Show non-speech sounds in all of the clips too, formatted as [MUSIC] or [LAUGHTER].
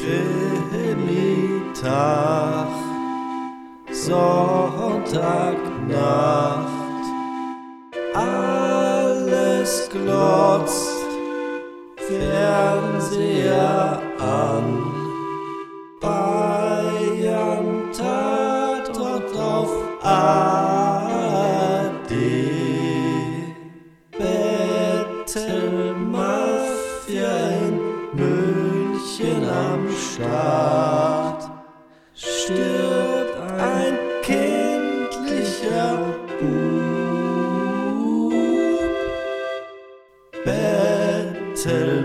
ged Sonntag, tach am Start, stirbt ein kindlicher Bub. Battle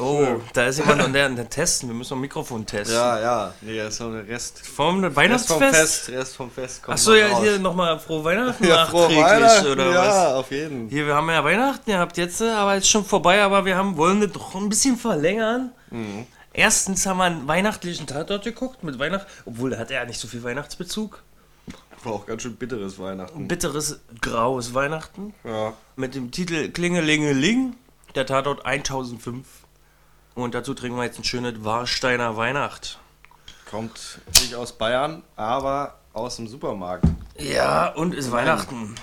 Oh, da ist jemand an der, der Testen. Wir müssen noch ein Mikrofon testen. Ja, ja. Nee, das ist noch der Rest. Vom Rest vom Weihnachtsfest? Fest. Rest vom Fest kommt Achso, ja, raus. hier nochmal frohe Weihnachten Ja, frohe nachträglich, Weihnachten. oder ja, was? auf jeden. Hier, wir haben ja Weihnachten gehabt jetzt, äh, aber ist schon vorbei, aber wir haben, wollen das doch ein bisschen verlängern. Mhm. Erstens haben wir einen weihnachtlichen Tatort geguckt mit Weihnacht, obwohl der hat ja nicht so viel Weihnachtsbezug. War auch ganz schön bitteres Weihnachten. Bitteres, graues Weihnachten. Ja. mit dem Titel Klingelingeling, der Tatort 1005. Und dazu trinken wir jetzt ein schönes Warsteiner Weihnacht. Kommt nicht aus Bayern, aber aus dem Supermarkt. Ja, und ist Weihnachten.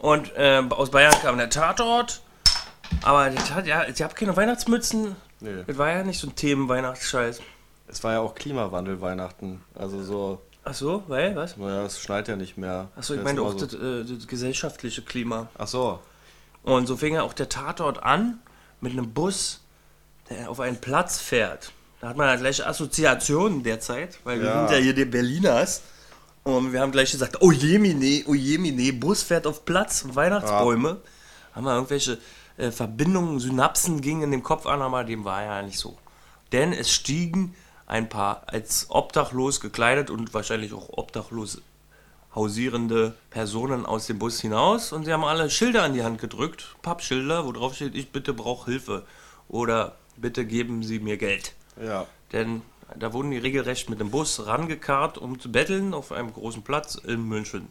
Und äh, aus Bayern kam der Tatort. Aber das hat, ja, ich habe keine Weihnachtsmützen. Nee. Das war ja nicht so ein Themen-Weihnachtsscheiß. Es war ja auch Klimawandel Weihnachten. Also so, Ach so, weil, was? naja, es schneit ja nicht mehr. Ach so, ich meine auch so. das, äh, das gesellschaftliche Klima. Ach so. Und so fing ja auch der Tatort an mit einem Bus, auf einen Platz fährt. Da hat man ja gleich Assoziationen derzeit, weil wir Ja. sind ja hier die Berliners. Und wir haben gleich gesagt, oh jemine, oh jemine, Bus fährt auf Platz, Weihnachtsbäume. Haben wir irgendwelche äh, Verbindungen, Synapsen gingen in dem Kopf an, aber dem war ja nicht so. Denn es stiegen ein paar als obdachlos gekleidet und wahrscheinlich auch obdachlos hausierende Personen aus dem Bus hinaus und sie haben alle Schilder an die Hand gedrückt, Pappschilder, wo drauf steht, ich bitte brauche Hilfe oder bitte geben Sie mir Geld. Ja. Denn da wurden die regelrecht mit dem Bus rangekarrt, um zu betteln auf einem großen Platz in München.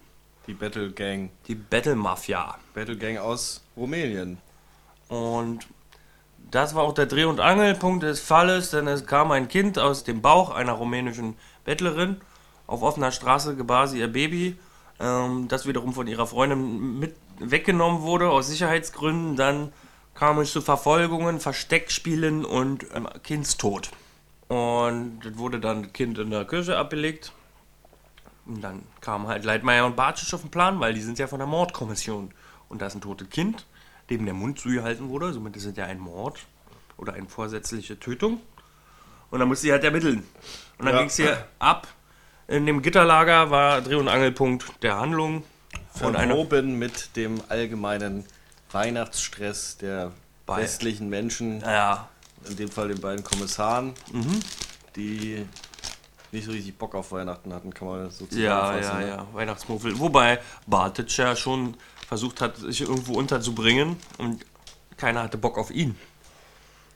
Die Battle Gang. Die Battle Mafia. Battle Gang aus Rumänien. Und das war auch der Dreh- und Angelpunkt des Falles, denn es kam ein Kind aus dem Bauch einer rumänischen Bettlerin. Auf offener Straße gebar sie ihr Baby, ähm, das wiederum von ihrer Freundin mit weggenommen wurde aus Sicherheitsgründen. Dann kam es zu Verfolgungen, Versteckspielen und ähm, Kindstod. Und das wurde dann das Kind in der Kirche abgelegt. Und dann kamen halt Leitmeier und Bartsch auf den Plan, weil die sind ja von der Mordkommission. Und da ist ein totes Kind, dem der Mund zugehalten wurde. Somit ist es ja ein Mord oder eine vorsätzliche Tötung. Und dann musste sie halt ermitteln. Und dann Ja. ging es hier ab. In dem Gitterlager war Dreh- und Angelpunkt der Handlung. Und eine, Verwoben mit dem allgemeinen Weihnachtsstress der Bei- westlichen Menschen, ja, in dem Fall den beiden Kommissaren, Mhm. die nicht so richtig Bock auf Weihnachten hatten, kann man so ja, ja, ne? ja, Weihnachtsmuffel. Wobei Bartic ja schon versucht hat, sich irgendwo unterzubringen und keiner hatte Bock auf ihn.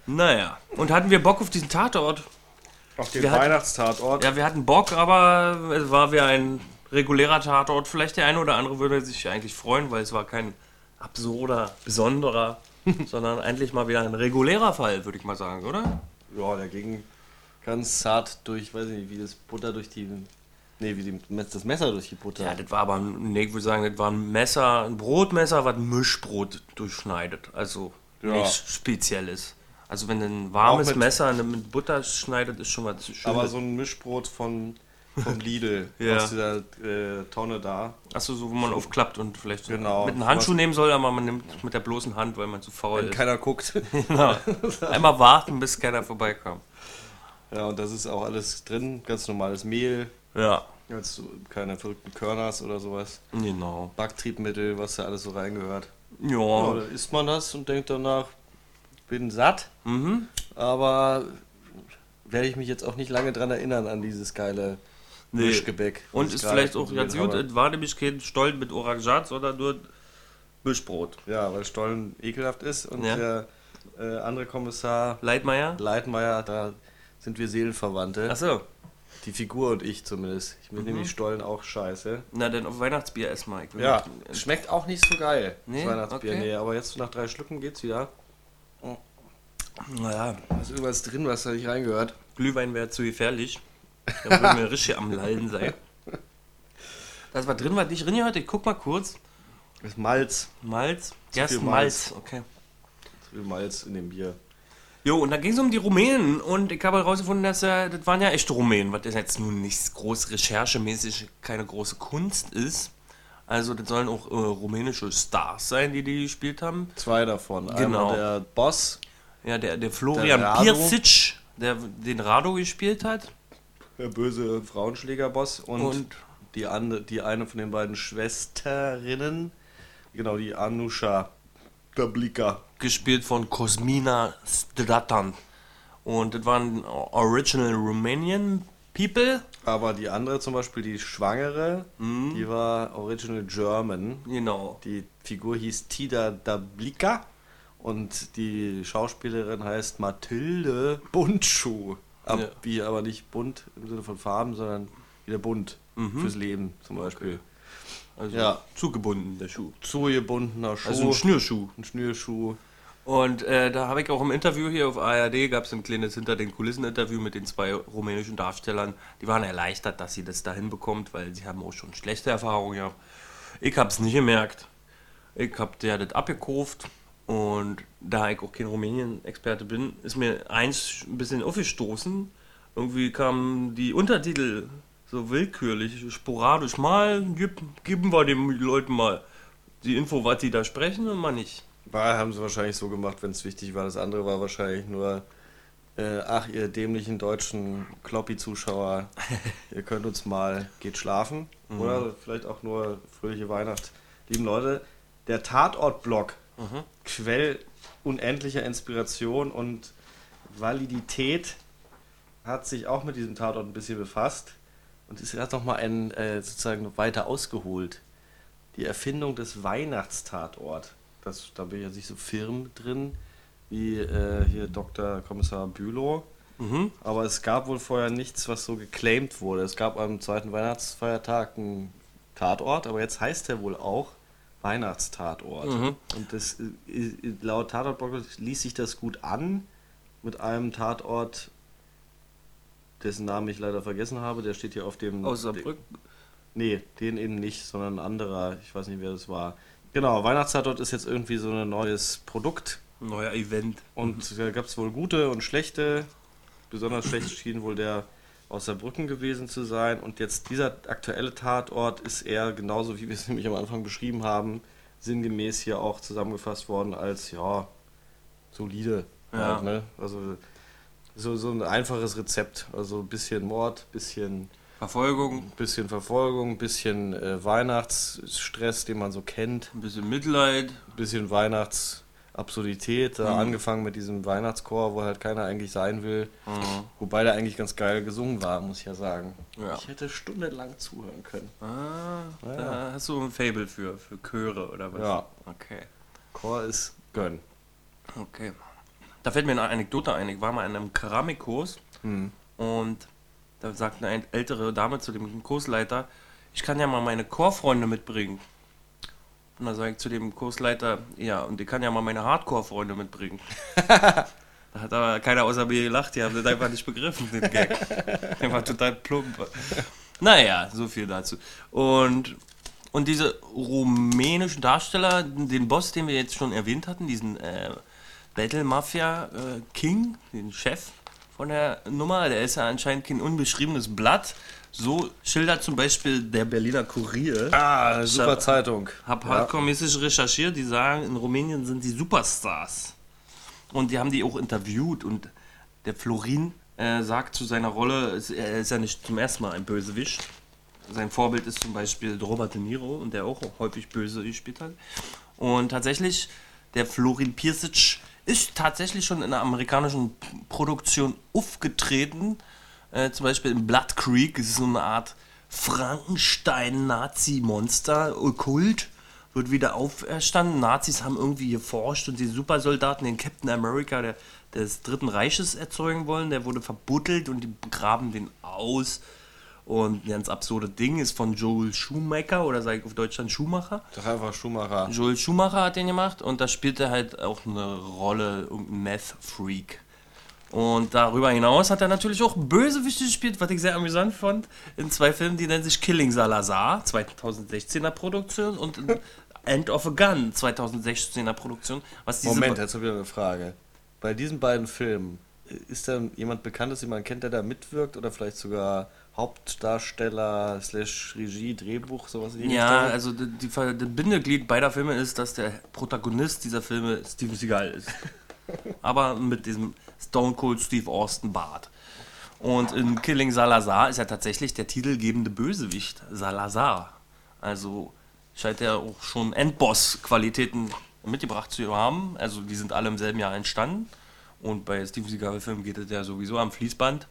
Naja, und hatten wir Bock auf diesen Tatort? Auf den Wir hatten- Weihnachtstatort. Ja, wir hatten Bock, aber es war wie ein regulärer Tatort. Vielleicht der eine oder andere würde sich eigentlich freuen, weil es war kein absurder, besonderer, [LAUGHS] sondern endlich mal wieder ein regulärer Fall, würde ich mal sagen, oder? Ja, der ging ganz zart durch, weiß ich nicht, wie das Butter durch die. Nee, wie die, das Messer durch die Butter. Ja, das war aber, nee, ich würde sagen, das war ein Messer, ein Brotmesser, was ein Mischbrot durchschneidet. Also Ja. nichts Spezielles. Also wenn ein warmes Messer mit Butter schneidet, ist schon was Schönes. Aber so ein Mischbrot von, vom Lidl Ja. aus dieser äh, Tonne da. Achso, so wo man aufklappt und vielleicht so Genau. mit einem Handschuh nehmen soll, aber man nimmt mit der bloßen Hand, weil man zu faul Wenn ist. keiner guckt. [LAUGHS] Genau. Einmal warten, bis keiner vorbeikommt. ja, und das ist auch alles drin. Ganz normales Mehl. Ja, Jetzt keine verrückten Körners oder sowas. genau. Backtriebmittel, was da alles so reingehört. Ja, Ja. dann isst man das und denkt danach, bin satt, Mhm. aber werde ich mich jetzt auch nicht lange dran erinnern an dieses geile Nee. Mischgebäck. Und ist vielleicht auch ganz gut, es war nämlich kein Stollen mit Orangat, sondern nur Mischbrot. Ja, weil Stollen ekelhaft ist und Ja. der äh, andere Kommissar Leitmeier? Leitmeier, da sind wir Seelenverwandte. Achso. Die Figur und ich zumindest. Ich Mhm. finde nämlich Stollen auch scheiße. Na, dann auf Weihnachtsbier. Ich will Ja, noch- schmeckt auch nicht so geil. Nee? das Weihnachtsbier, Okay. nee, aber jetzt nach drei Schlücken geht's wieder. Naja, Da ist irgendwas drin, was da nicht reingehört. Glühwein wäre zu gefährlich. Da würden wir richtig am Lallen sein. Das war drin, was nicht drin heute. Ich guck mal kurz. Das ist Malz. Malz. Zu Erst viel Malz. Okay. Zu viel Malz in dem Bier. Jo, und da ging es um die Rumänen und ich habe herausgefunden, dass äh, das waren ja echte Rumänen, was jetzt nun nicht groß recherchemäßig keine große Kunst ist. Also das sollen auch äh, rumänische Stars sein, die die gespielt haben. Zwei davon. Genau. Einmal der Boss, Ja, der, der Florian Der. Pirsic, der den Rado gespielt hat. Der böse Frauenschlägerboss und, Und- die, ande, die eine von den beiden Schwesterinnen, genau, die Anusha Dablika. gespielt von Cosmina Stratan. Und das waren Original Romanian People. Aber die andere zum Beispiel, die Schwangere, Mhm. die war Original German. Genau. Die Figur hieß Tida Dablika und die Schauspielerin heißt Mathilde Buntschuh. Ab, Ja. Wie aber nicht bunt im Sinne von Farben, sondern wieder bunt Mhm. fürs Leben zum Beispiel. Also Ja. zugebunden, der Schuh. Zugebundener Schuh, Also ein Schnürschuh. ein Schnürschuh. Und äh, da habe ich auch im Interview hier auf ARD, gab es ein kleines Hinter den Kulissen-Interview mit den zwei rumänischen Darstellern. Die waren erleichtert, dass sie das da hinbekommt, weil sie haben auch schon schlechte Erfahrungen gehabt. Ich habe es nicht gemerkt. Ich habe der das abgekauft und da ich auch kein Rumänien-Experte bin, ist mir eins ein bisschen aufgestoßen. Irgendwie kamen die Untertitel so willkürlich, sporadisch. Mal gib, geben wir den Leuten mal die Info, was die da sprechen und mal nicht. War, haben sie wahrscheinlich so gemacht, wenn es wichtig war. Das andere war wahrscheinlich nur, äh, ach, ihr dämlichen deutschen Kloppy-Zuschauer, [LAUGHS] ihr könnt uns mal, geht schlafen. Oder vielleicht auch nur fröhliche Weihnacht. Lieben Leute, der Tatort-Blog, Quell unendlicher Inspiration und Validität, hat sich auch mit diesem Tatort ein bisschen befasst und ist erst nochmal ein, äh, sozusagen weiter ausgeholt. Die Erfindung des Weihnachtstatort. Das, da bin ich jetzt nicht so firm drin wie äh, hier Dr. Kommissar Bülow. Mhm. Aber es gab wohl vorher nichts, was so geclaimed wurde. Es gab am zweiten Weihnachtsfeiertag einen Tatort, aber jetzt heißt er wohl auch Weihnachtstatort. Mhm. Und das, äh, äh, laut Tatortblog ließ sich das gut an mit einem Tatort, dessen Namen ich leider vergessen habe. Der steht hier auf dem. Aus Saarbrücken. Nee, den eben nicht, sondern ein anderer. Ich weiß nicht, wer das war. Genau, Weihnachtstatort ist jetzt irgendwie so ein neues Produkt. Neuer Event. Und da gab es wohl gute und schlechte. Besonders schlecht schien wohl der aus Saarbrücken gewesen zu sein. Und jetzt dieser aktuelle Tatort ist eher genauso, wie wir es [LAUGHS] nämlich am Anfang beschrieben haben, sinngemäß hier auch zusammengefasst worden als, ja, solide. Ja. Halt, ne? Also so, so ein einfaches Rezept. Also ein bisschen Mord, bisschen Verfolgung, bisschen Verfolgung, ein bisschen äh, Weihnachtsstress, den man so kennt, ein bisschen Mitleid. ein bisschen Weihnachtsabsurdität, da Mhm. angefangen mit diesem Weihnachtschor, wo halt keiner eigentlich sein will, wobei der eigentlich ganz geil gesungen war, muss ich ja sagen. Ja. Ich hätte stundenlang zuhören können. Ah, Ja. da hast du ein Fable für, für Chöre oder was? Ja. Okay. Chor ist Gönn. Okay. Da fällt mir eine Anekdote ein. Ich war mal in einem Keramikkurs Hm. und da sagte eine ältere Dame zu dem Kursleiter, ich kann ja mal meine Chorfreunde mitbringen. Und dann sage ich zu dem Kursleiter, ja, und ich kann ja mal meine Hardcore-Freunde mitbringen. [LAUGHS] da hat aber keiner außer mir gelacht, die haben das einfach nicht begriffen, den Gag. Der war total plump. Naja, so viel dazu. Und, und diese rumänischen Darsteller, den Boss, den wir jetzt schon erwähnt hatten, diesen äh, Battle Mafia äh, King, den Chef von der Nummer. Der ist ja anscheinend kein unbeschriebenes Blatt. So schildert zum Beispiel der Berliner Kurier. Ah, super hab- Zeitung. Hab Ja. hardcore-mäßig recherchiert, die sagen, in Rumänien sind die Superstars. Und die haben die auch interviewt und der Florin äh, sagt zu seiner Rolle, er ist ja nicht zum ersten Mal ein Bösewicht. Sein Vorbild ist zum Beispiel Robert De Niro und der auch häufig böse gespielt hat. Und tatsächlich, der Florin Pirsic ist tatsächlich schon in einer amerikanischen Produktion aufgetreten. Äh, zum Beispiel in Blood Creek, das ist so eine Art Frankenstein-Nazi-Monster, okkult, wird wieder auferstanden. Nazis haben irgendwie geforscht und die Supersoldaten, den Captain America der, des Dritten Reiches erzeugen wollen, der wurde verbuddelt und die graben den aus. Und ein ganz absurde Ding ist von Joel Schumacher oder sage ich auf Deutschland Schumacher. Doch einfach Schumacher. Joel Schumacher hat den gemacht und da spielt er halt auch eine Rolle, irgendein Meth-Freak. Und darüber hinaus hat er natürlich auch Bösewichte gespielt, was ich sehr amüsant fand, in zwei Filmen, die nennen sich Killing Salazar, 2016er Produktion, und [LAUGHS] End of a Gun, 2016er Produktion. Moment, jetzt habe ich eine Frage. Bei diesen beiden Filmen, äh, ist da jemand bekannt, dass jemand kennt, der da mitwirkt oder vielleicht sogar Hauptdarsteller, slash Regie, Drehbuch, sowas in Ja, Richtung? also die, die, das Bindeglied beider Filme ist, dass der Protagonist dieser Filme Steven Seagal ist. [LAUGHS] Aber mit diesem Stone Cold Steve Austin Bart. Und in Killing Salazar ist ja tatsächlich der titelgebende Bösewicht Salazar. Also scheint er auch schon Endboss-Qualitäten mitgebracht zu haben. Also die sind alle im selben Jahr entstanden. Und bei Steven Seagal-Filmen geht es ja sowieso am Fließband.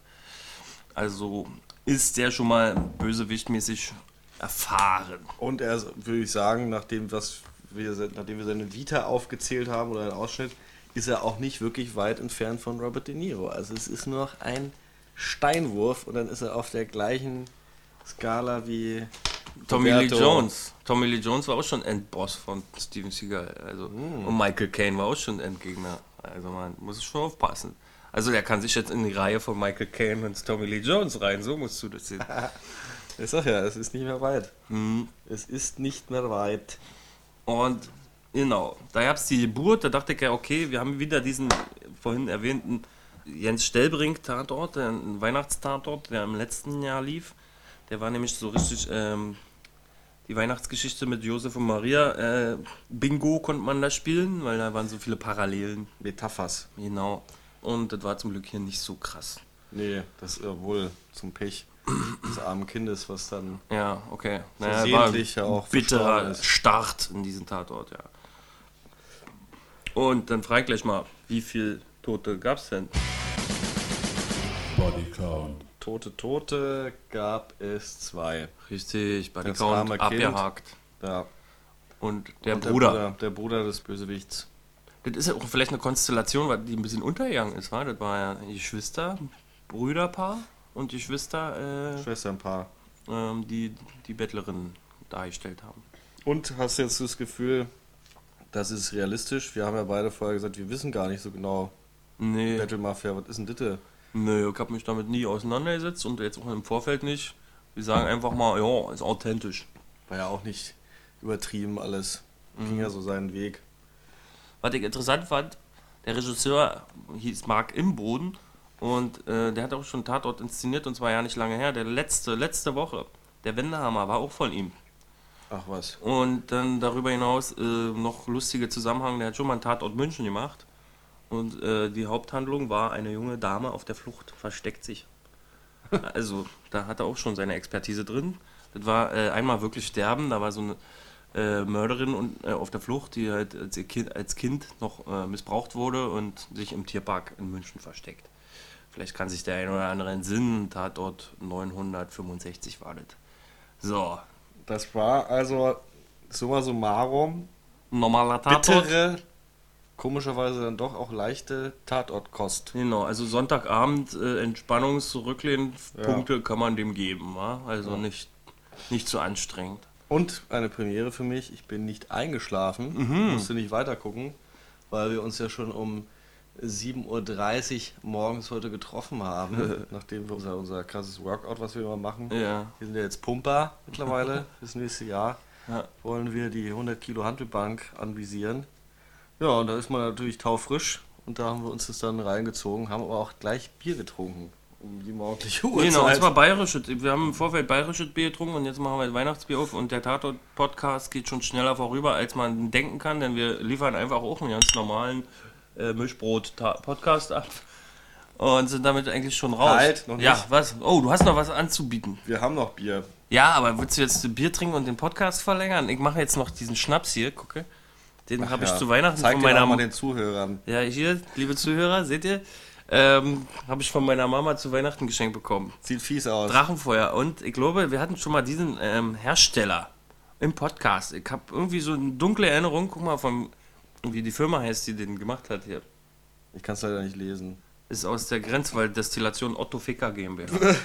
Also ist der schon mal bösewichtmäßig erfahren. Und er, würde ich sagen, nachdem, was wir, nachdem wir seine Vita aufgezählt haben oder einen Ausschnitt, ist er auch nicht wirklich weit entfernt von Robert De Niro. Also es ist nur noch ein Steinwurf und dann ist er auf der gleichen Skala wie Tommy Lee. Jones. Tommy Lee Jones war auch schon Endboss von Steven Seagal. Also, Hm. Und Michael Caine war auch schon Endgegner. Also man muss schon aufpassen. Also der kann sich jetzt in die Reihe von Michael Caine und Tommy Lee Jones rein. So musst du das sehen. [LAUGHS] Ich sag ja, es ist nicht mehr weit. Mhm. Es ist nicht mehr weit. Und genau, da gab es die Geburt, da dachte ich ja, okay, wir haben wieder diesen vorhin erwähnten Jens Stellbrink Tatort, der- ein Weihnachtstatort, der im letzten Jahr lief. Der war nämlich so richtig ähm, die Weihnachtsgeschichte mit Josef und Maria. Äh, Bingo konnte man da spielen, weil da waren so viele Parallelen. Metaphers. Genau. Und das war zum Glück hier nicht so krass. Nee, das ist ja wohl zum Pech des armen Kindes, was dann Ja, okay. Versehentlich ja auch bitterer. Start in diesen Tatort, ja. Und dann frag ich gleich mal, wie viel Tote gab es denn? Body Count. Tote Tote gab es zwei. Richtig, bei Das Count arme Kind. abgehakt. Ja. Und der Und Bruder. Der Bruder des Bösewichts. Das ist ja auch vielleicht eine Konstellation, weil die ein bisschen untergegangen ist, war. Das war ja Geschwister, Brüderpaar und Geschwister, äh, Schwesternpaar. ähm, die die Bettlerinnen dargestellt haben. Und hast jetzt das Gefühl, das ist realistisch? Wir haben ja beide vorher gesagt, wir wissen gar nicht so genau. Nee, Battle Mafia, was ist denn das? nee ich habe mich damit nie auseinandergesetzt und jetzt auch im Vorfeld nicht. Wir sagen einfach mal, ja, ist authentisch. War ja auch nicht übertrieben alles. Mhm. Ging ja so seinen Weg. Was ich interessant fand, der Regisseur hieß Marc Imboden und äh, der hat auch schon Tatort inszeniert und zwar ja nicht lange her. Der letzte, letzte Woche, der Wendehammer war auch von ihm. Ach was. Und dann darüber hinaus äh, noch lustige Zusammenhang, der hat schon mal einen Tatort München gemacht. Und äh, die Haupthandlung war, eine junge Dame auf der Flucht versteckt sich. Also, da hat er auch schon seine Expertise drin. Das war äh, einmal wirklich sterben, da war so eine äh, Mörderin und, äh, auf der Flucht, die halt als, kind, als Kind noch äh, missbraucht wurde und sich im Tierpark in München versteckt. Vielleicht kann sich der ein oder andere entsinnen, Tatort 965 war das. So, Das war also summa summarum normaler Tatort. bittere, komischerweise dann doch auch leichte Tatortkost. Genau, also Sonntagabend äh, Entspannungs-Rücklehn-Punkte kann man dem geben, wa? also nicht, nicht zu anstrengend. Und eine Premiere für mich, ich bin nicht eingeschlafen, Mhm. musste nicht weiter gucken, weil wir uns ja schon um 7.30 Uhr morgens heute getroffen haben, [LAUGHS] nachdem wir unser, unser krasses Workout, was wir immer machen, Ja, wir sind ja jetzt Pumper mittlerweile, [LAUGHS] fürs nächste Jahr, Ja. wollen wir die 100 Kilo Handelbank anvisieren. Ja, und da ist man natürlich taufrisch und da haben wir uns das dann reingezogen, haben aber auch gleich Bier getrunken. Um die morgendliche Uhrzeit. Genau, und zwar bayerisches. Wir haben im Vorfeld bayerisches Bier getrunken und jetzt machen wir Weihnachtsbier auf und der Tatort-Podcast geht schon schneller vorüber, als man denken kann, denn wir liefern einfach auch einen ganz normalen äh, Mischbrot-Podcast ab und sind damit eigentlich schon raus. Halt, noch Ja, nicht. was? Oh, du hast noch was anzubieten. wir haben noch Bier. Ja, aber willst du jetzt Bier trinken und den Podcast verlängern? Ich mache jetzt noch diesen Schnaps hier, gucke. Den habe ich Ja. zu Weihnachten Zeig von meiner Mutter. den Zuhörern. Ja, hier, liebe Zuhörer, seht ihr? Ähm, habe ich von meiner Mama zu Weihnachten geschenkt bekommen. Sieht fies aus. Drachenfeuer. Und ich glaube, wir hatten schon mal diesen ähm, Hersteller im Podcast. Ich habe irgendwie so eine dunkle Erinnerung. Guck mal, von, wie die Firma heißt, die den gemacht hat hier. Ich kann es leider nicht lesen. Ist aus der Grenzwald-Destillation Otto Ficker GmbH. [LAUGHS] Wollen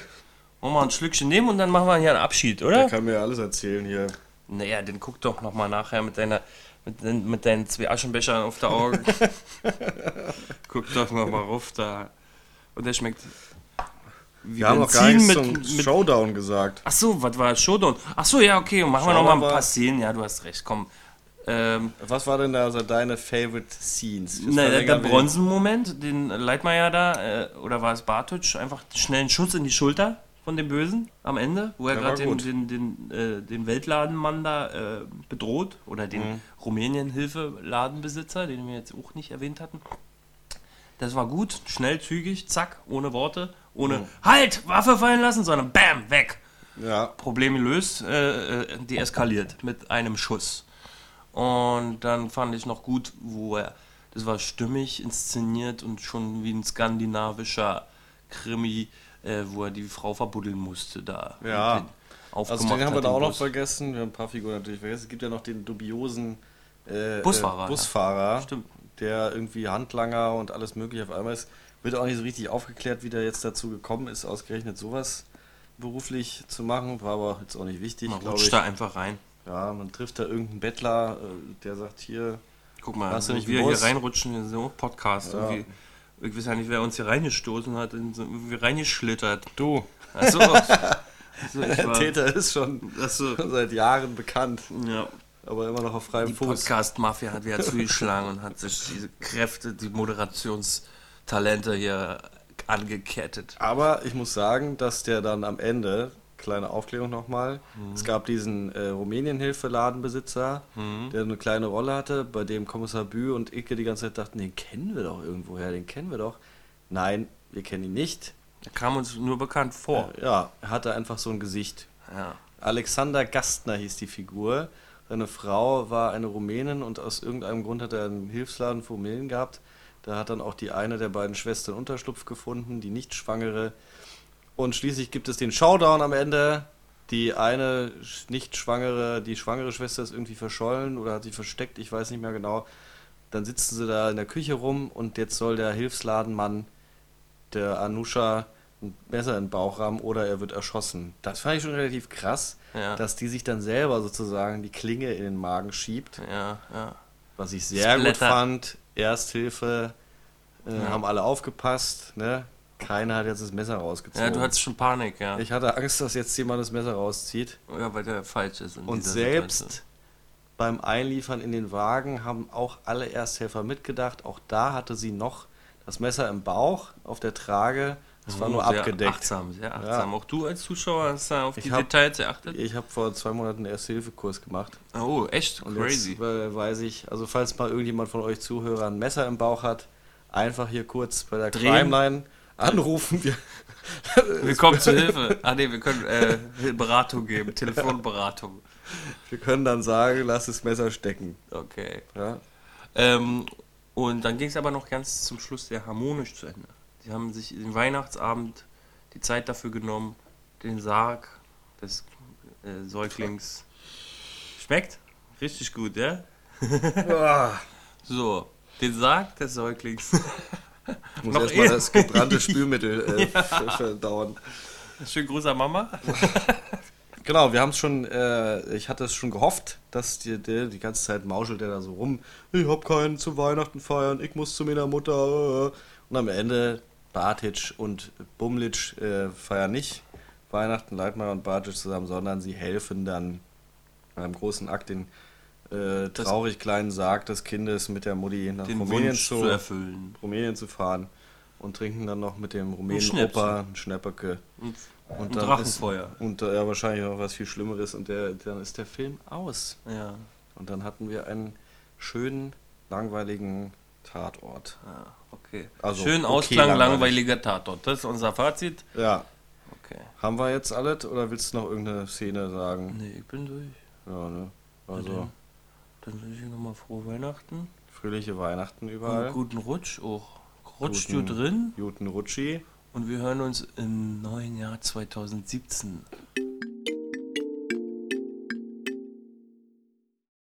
wir mal ein Schlückchen nehmen und dann machen wir hier einen Abschied, Der oder? kann mir ja alles erzählen hier. Naja, den guck doch nochmal nachher mit deiner mit, den, mit deinen zwei Aschenbechern auf der Augen. [LAUGHS] guck doch nochmal rauf da. Und der schmeckt wie Wir haben noch gar nichts mit, zum mit Showdown gesagt. Ach so, was war Showdown? Ach so, ja, okay, machen wir Showdown noch mal ein paar Szenen. Ja, du hast recht, komm. Ähm, Was war denn da also deine Favorite Scenes? Ne, der, der Bronzenmoment, den Leitmeier da, äh, oder war es Bartsch, einfach schnell einen Schuss in die Schulter von dem Bösen am Ende, wo er war gerade den, den, den, äh, den Weltladenmann da äh, bedroht, oder den Mhm. Rumänien-Hilfe-Ladenbesitzer, den wir jetzt auch nicht erwähnt hatten. Das war gut, schnell, zügig, zack, ohne Worte, ohne Mhm. Halt, Waffe fallen lassen, sondern Bam, weg. Ja, Problem gelöst, äh, äh, deeskaliert mit einem Schuss. Und dann fand ich noch gut, wo er, das war stimmig inszeniert und schon wie ein skandinavischer Krimi, äh, wo er die Frau verbuddeln musste da. Ja. Also den haben wir da auch noch Bus. vergessen. Wir haben ein paar Figuren natürlich vergessen. Es gibt ja noch den dubiosen äh, Busfahrer, äh, Busfahrer Stimmt. der irgendwie Handlanger und alles mögliche auf einmal ist. Wird auch nicht so richtig aufgeklärt, wie der jetzt dazu gekommen ist, ausgerechnet sowas beruflich zu machen. War aber jetzt auch nicht wichtig, Man rutscht ich. da einfach rein. Ja, man trifft da irgendeinen Bettler, äh, der sagt hier, Guck mal, Hast du nicht wir hier reinrutschen, in so Podcast. Ja. Irgendwie. Ich weiß ja nicht, wer uns hier reingestoßen hat, irgendwie reingeschlittert. du, Achso. [LAUGHS] also der war, Täter ist schon achso, [LAUGHS] seit Jahren bekannt, ja. aber immer noch auf freiem Die Fuß. Podcast-Mafia hat wieder zugeschlagen und hat sich diese Kräfte, die Moderationstalente hier angekettet. Aber ich muss sagen, dass der dann am Ende, kleine Aufklärung nochmal, Mhm. es gab diesen äh, Rumänien-Hilfe-Ladenbesitzer, Mhm. der eine kleine Rolle hatte, bei dem Kommissar Bü und Icke die ganze Zeit dachten, den kennen wir doch irgendwoher, den kennen wir doch. Nein, wir kennen ihn nicht. Er kam uns nur bekannt vor. Ja, er hatte einfach so ein Gesicht. Ja. Alexander Gastner hieß die Figur. Seine Frau war eine Rumänin und aus irgendeinem Grund hat er einen Hilfsladen für Rumänen gehabt. Da hat dann auch die eine der beiden Schwestern Unterschlupf gefunden, die nicht schwangere. Und schließlich gibt es den Showdown am Ende. Die eine nicht schwangere, die schwangere Schwester ist irgendwie verschollen oder hat sich versteckt, ich weiß nicht mehr genau. Dann sitzen sie da in der Küche rum und jetzt soll der Hilfsladenmann der Anusha ein Messer in den Bauch rammen oder er wird erschossen. Das fand ich schon relativ krass, Ja. dass die sich dann selber sozusagen die Klinge in den Magen schiebt. Ja, ja. Was ich sehr gut Splatter. fand. Ersthilfe, äh, haben alle aufgepasst. Ne? Keiner hat jetzt das Messer rausgezogen. ja, du hattest schon Panik, ja. ich hatte Angst, dass jetzt jemand das Messer rauszieht. ja, weil der falsch ist. in Und selbst Situation. beim Einliefern in den Wagen haben auch alle Ersthelfer mitgedacht. Auch da hatte sie noch das Messer im Bauch auf der Trage. Es war Oh, nur sehr abgedeckt. Achtsam, sehr achtsam. Auch du als Zuschauer hast da auf Ich die hab- Details geachtet? Ich habe vor zwei Monaten einen Erste-Hilfe-Kurs gemacht. Oh, echt? Und Crazy. jetzt äh, weiß ich, also falls mal irgendjemand von euch Zuhörern ein Messer im Bauch hat, einfach hier kurz bei der Drehen. Crimeline anrufen. Wir, [LAUGHS] Wir kommen zur Hilfe. Ah ne, wir können äh, Beratung geben, Telefonberatung. wir können dann sagen, lass das Messer stecken. Okay. Ja? Ähm, und dann ging es aber noch ganz zum Schluss sehr harmonisch zu Ende. Sie haben sich den Weihnachtsabend die Zeit dafür genommen, den Sarg des äh, Säuglings. Schmeckt? Richtig gut, ja? [LAUGHS] So, den Sarg des Säuglings. [LAUGHS] Ich muss erstmal das gebrannte Spülmittel äh, [LAUGHS] ver- verdauen. Schönen Gruß an Mama. [LAUGHS] Genau, wir haben es schon, äh, ich hatte es schon gehofft, dass die, die, die ganze Zeit mauschelt er da so rum. Ich hab keinen zu Weihnachten feiern, ich muss zu meiner Mutter. äh. Und am Ende Bartic und Bumlic äh, feiern nicht Weihnachten, Leitmeier und Bartic zusammen, sondern sie helfen dann beim großen Akt den äh, traurig kleinen Sarg des Kindes mit der Mutti nach Rumänien zu, zu erfüllen. Rumänien zu fahren und trinken dann noch mit dem Rumänen Schnäpse. Opa ein Schnäppeke. Und, Und, dann Drachenfeuer. Ist, und äh, ja, wahrscheinlich noch was viel Schlimmeres und der, dann ist der Film aus. Ja. Und dann hatten wir einen schönen, langweiligen Tatort. ja, okay. Also, Schön okay, Ausklang, langweilig. langweiliger Tatort. Das ist unser Fazit. Ja, Okay. haben wir jetzt alles oder willst du noch irgendeine Szene sagen? Nee, ich bin durch. Ja, ne? Also, dann wünsche ich nochmal frohe Weihnachten. fröhliche Weihnachten Und überall. guten Rutsch auch. Rutscht Guten- du drin Guten Rutschi. und wir hören uns im neuen Jahr 2017.